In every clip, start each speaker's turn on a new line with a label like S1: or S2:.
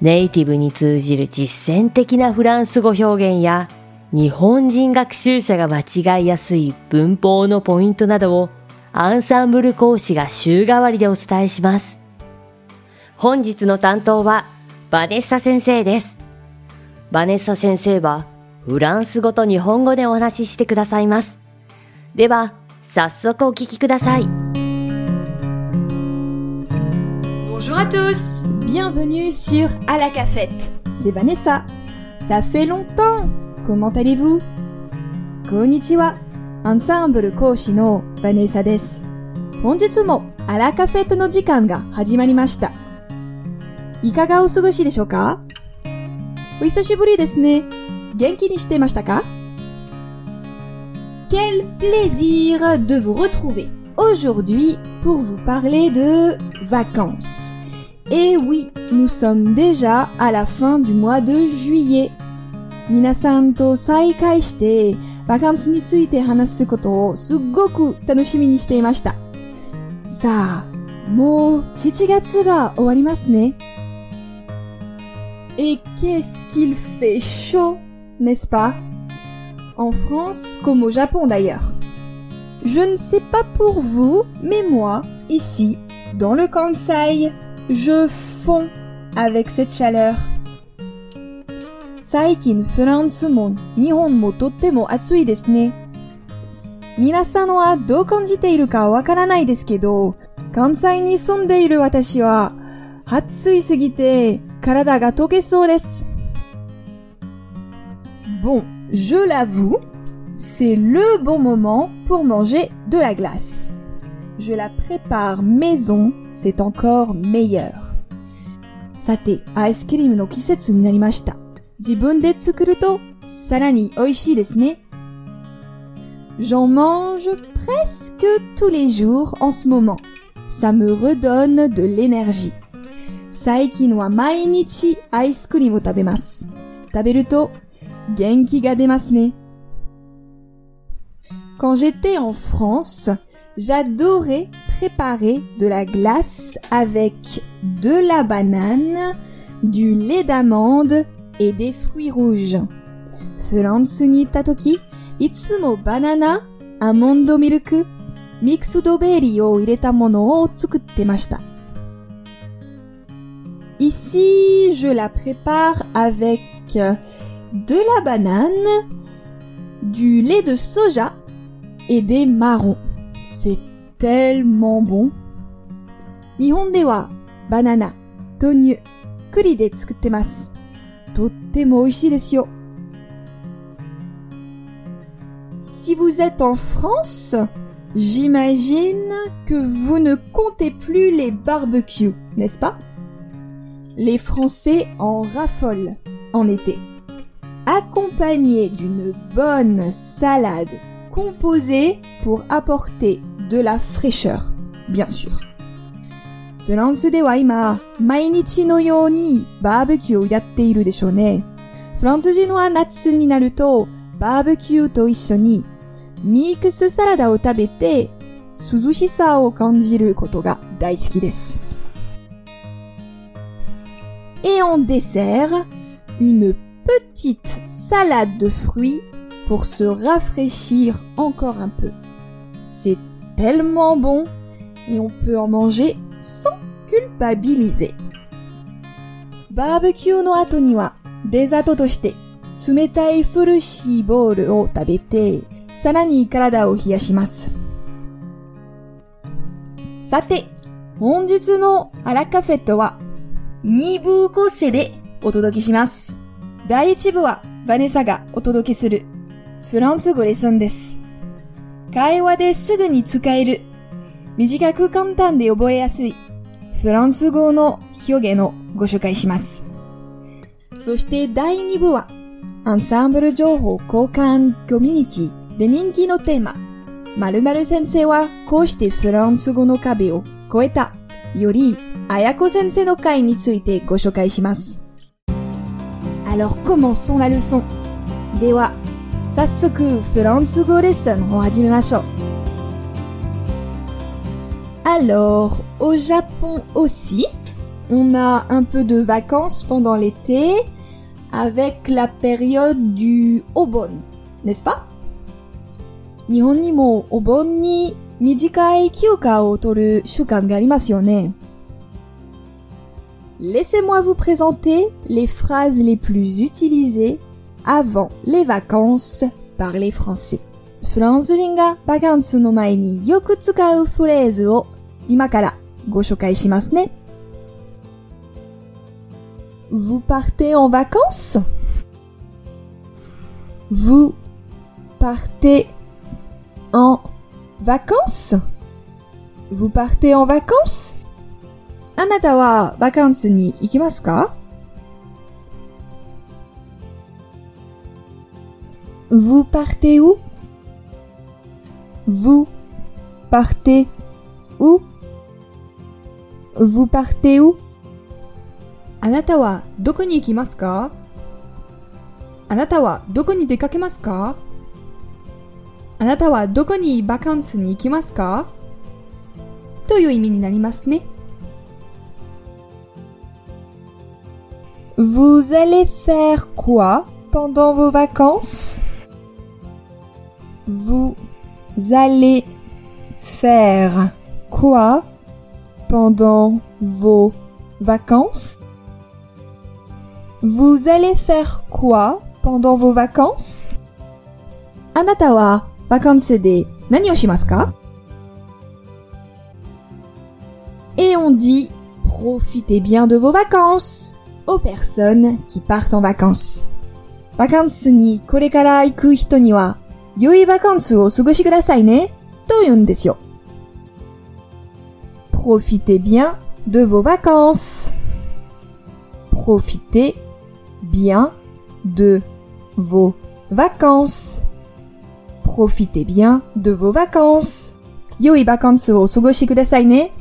S1: ネイティブに通じる実践的なフランス語表現や日本人学習者が間違いやすい文法のポイントなどをアンサンブル講師が週替わりでお伝えします。本日の担当はバネッサ先生です。バネッサ先生はフランス語と日本語でお話ししてくださいます。では、早速お聞きください。
S2: Bonjour à tous Bienvenue sur À la cafette
S3: C'est Vanessa. Ça fait longtemps. Comment allez-vous こんにちは。アンサンブル講師のバネサです。本日もアラカフェットの時間が始まりました。いかがお過ごしでしょうかお久しぶりですね。元気にしてましたか
S2: Quel plaisir de vous retrouver
S3: Aujourd'hui, pour vous parler de vacances. Et oui, nous sommes déjà à la fin du mois de juillet. 皆さんと再会して、バカンスについて話すことをすっごく楽しみにしていました。さあ、もう7月が終わりますね。Et qu'est-ce qu'il fait chaud, n'est-ce pas En France comme au Japon d'ailleurs. Je ne sais pas pour vous, mais moi, ici, dans le Kansai, je fonds avec cette chaleur. 最近フランスも日本もとっても暑いですね。皆さんはどう感じているかわからないですけど、関西に住んでいる私は暑いすぎて体が溶けそうです。Bon, je l'avoue, c'est le bon moment pour manger de la glace. Je la prépare maison, c'est encore meilleur. さて、アイスクリームの季節になりました。自分で作るとさらに美味しいですね。J'en mange presque tous les jours en ce moment. Ça me redonne de l'énergie. 最近は毎日アイスクリームを食べます。食べると元気が出ますね。Quand j'étais en France, J'adorais préparer de la glace avec de la banane, du lait d'amande et des fruits rouges. France ni tatoki, itsumo banana, amondo milk, mixed berry o ireta mono o tsukutemashita. Ici, je la prépare avec de la banane, du lait de soja et des marrons tellement bon. Nihon wa banana, tonyu, kuri de. Tottemo oishii. Si vous êtes en France, j'imagine que vous ne comptez plus les barbecues, n'est-ce pas? Les Français en raffolent en été. Accompagnés d'une bonne salade composée pour apporter de la fraîcheur, bien sûr. フランスでは今、毎日のようにバーベキューをやっているでしょうね。フランス人は夏になると、バーベキューと一緒にミックスサラダを食べて涼しさを感じることが大好きです。Et en dessert, une petite salade de fruits pour se rafraîchir encore un peu. C'est Tellement bon et on peut en manger sans culpabiliser. バーベキューの後にはデザートとして冷たいフルシーボールを食べて、さらに体を冷やします。さて、本日のアラカフェットは2部構成でお届けします。第1部はバネサがお届けするフランス語レッスンです。会話ですぐに使える短く簡単で覚えやすいフランス語の表現をご紹介します。そして第2部はアンサンブル情報交換コミュニティで人気のテーマ、〇〇先生はこうしてフランス語の壁を越えたより、あやこ先生の会についてご紹介します。Alors commençons la leçon. では、早速フランス語レッスンを始めましょう。Alors, au Japon aussi, on a un peu de vacances pendant l'été avec la période du Obon, n'est-ce pas 日本にもお盆に短い休暇を取る習慣がありますよね。Laissez-moi vous présenter les phrases les plus utilisées avant les vacances par les Français. フランス人がバカンスの前によく使うフレーズを今からご紹介しますね。Vous partez en vacances? Vous partez en vacances? Vous partez en vacances? あなたはバカンスに行きますか Vous partez où? Vous partez où? Vous partez où? あなたはどこに行きますかあなたはどこに出かけますかあなたはどこにバカンスに行きますかという意味になりますね。Vous allez faire quoi pendant vos vacances Vous allez faire quoi pendant vos vacances Vous allez faire quoi pendant vos vacances あなたはバカンスで何をしますか Et on dit profitez bien de vos vacances aux personnes qui partent en vacances. バカンスにこれから行く人には 良いバカンスをお過ごしくださいねと言うんですよ。Profitez bien de vos vacances. Profitez bien de vos vacances. Profitez bien de vos vacances. 良いバカンスをお過ごしくださいね。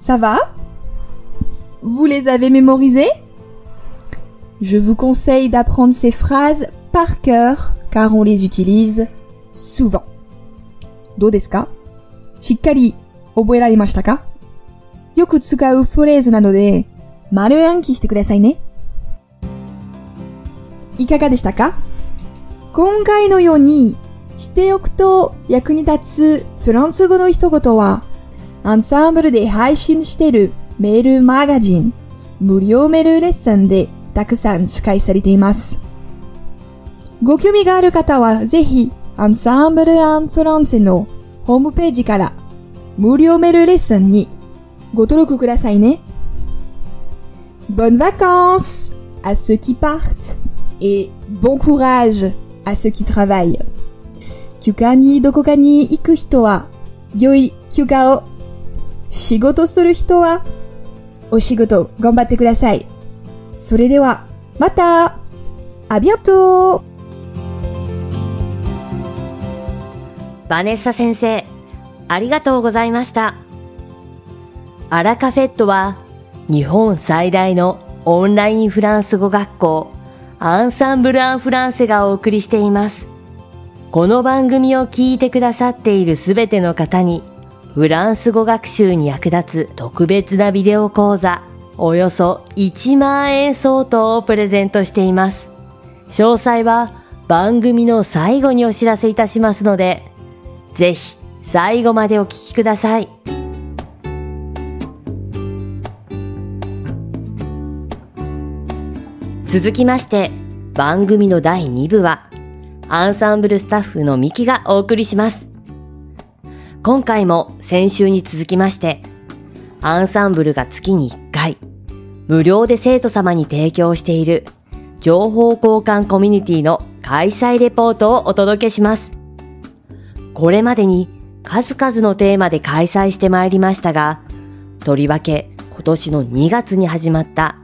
S3: Ça va Vous les avez mémorisées Je vous conseille d'apprendre ces phrases par cœur car on les utilise souvent. どうですかしっかり覚えられましたかよく使うフレーズなので丸暗記してくださいね。いかがでしたか今回のようにしておくと役に立つフランス語の一言はアンサンブルで配信しているメールマガジン無料メールレッスンでたくさん司会されています。ご興味がある方はぜひアンサンブル・アン・フランセのホームページから無料メールレッスンにご登録くださいね。Bonnes vacances à ceux qui partent et bon courage à ceux qui travaillent. 休暇にどこかに行く人は良い休暇を仕事する人はお仕事頑張ってください。それではまたあり
S1: バネッサ先生、ありがとうございました。アラカフェットは日本最大のオンラインフランス語学校アンサンブル・アン・フランセがお送りしています。この番組を聞いてくださっているすべての方にフランス語学習に役立つ特別なビデオ講座およそ1万円相当をプレゼントしています。詳細は番組の最後にお知らせいたしますので、ぜひ最後までお聞きください。続きまして、番組の第2部は、アンサンブルスタッフのミキがお送りします。今回も先週に続きまして、アンサンブルが月に1回、無料で生徒様に提供している情報交換コミュニティの開催レポートをお届けします。これまでに数々のテーマで開催してまいりましたが、とりわけ今年の2月に始まった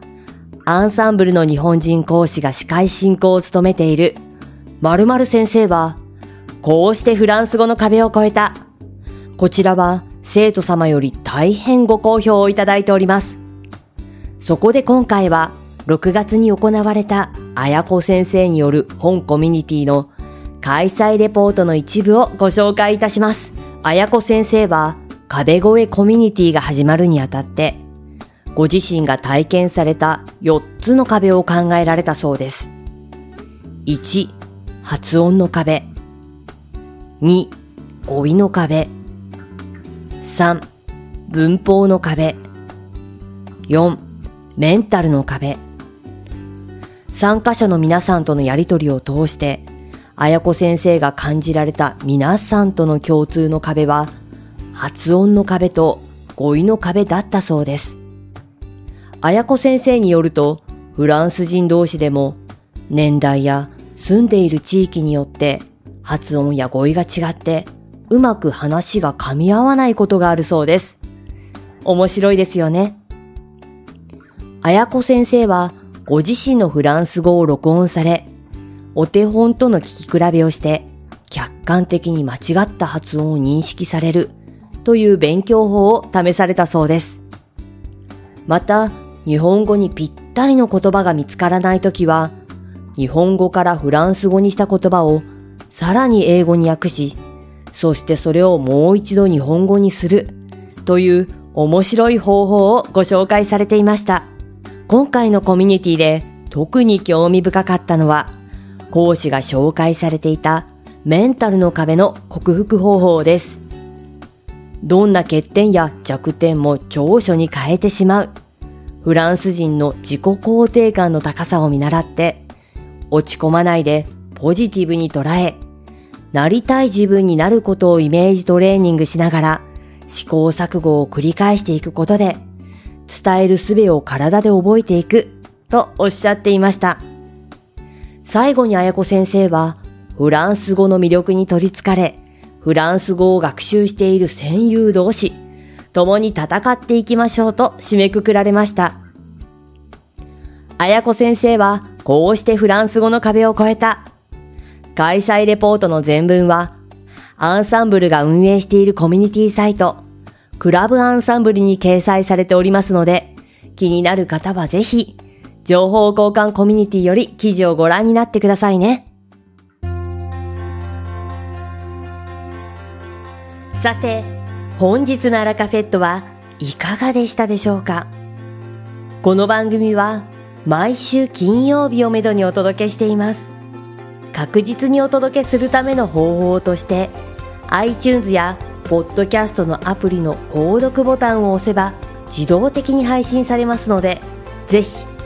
S1: アンサンブルの日本人講師が司会進行を務めている〇〇先生は、こうしてフランス語の壁を越えた。こちらは生徒様より大変ご好評をいただいております。そこで今回は6月に行われた綾子先生による本コミュニティの開催レポートの一部をご紹介いたします。綾子先生は壁越えコミュニティが始まるにあたってご自身が体験された4つの壁を考えられたそうです。1、発音の壁。2、語彙の壁。3、文法の壁。4、メンタルの壁。参加者の皆さんとのやりとりを通して、綾子先生が感じられた皆さんとの共通の壁は、発音の壁と語彙の壁だったそうです。綾子先生によると、フランス人同士でも、年代や住んでいる地域によって発音や語彙が違って、うまく話が噛み合わないことがあるそうです。面白いですよね。綾子先生は、ご自身のフランス語を録音され、お手本との聞き比べをして、客観的に間違った発音を認識されるという勉強法を試されたそうです。また、日本語にぴったりの言葉が見つからないときは、日本語からフランス語にした言葉をさらに英語に訳し、そしてそれをもう一度日本語にするという面白い方法をご紹介されていました。今回のコミュニティで特に興味深かったのは、講師が紹介されていたメンタルの壁の克服方法です。どんな欠点や弱点も長所に変えてしまう。フランス人の自己肯定感の高さを見習って、落ち込まないでポジティブに捉え、なりたい自分になることをイメージトレーニングしながら、試行錯誤を繰り返していくことで、伝える術を体で覚えていく、とおっしゃっていました。最後に綾子先生は、フランス語の魅力に取り憑かれ、フランス語を学習している戦友同士、共に戦っていきましょうと締めくくられました。綾子先生は、こうしてフランス語の壁を越えた。開催レポートの全文は、アンサンブルが運営しているコミュニティサイト、クラブアンサンブルに掲載されておりますので、気になる方はぜひ、情報交換コミュニティより記事をご覧になってくださいね。さて、本日のアラカフェットはいかがでしたでしょうか？この番組は毎週金曜日をめどにお届けしています。確実にお届けするための方法として iTunes やポッドキャストのアプリの購読ボタンを押せば自動的に配信されますのでぜひ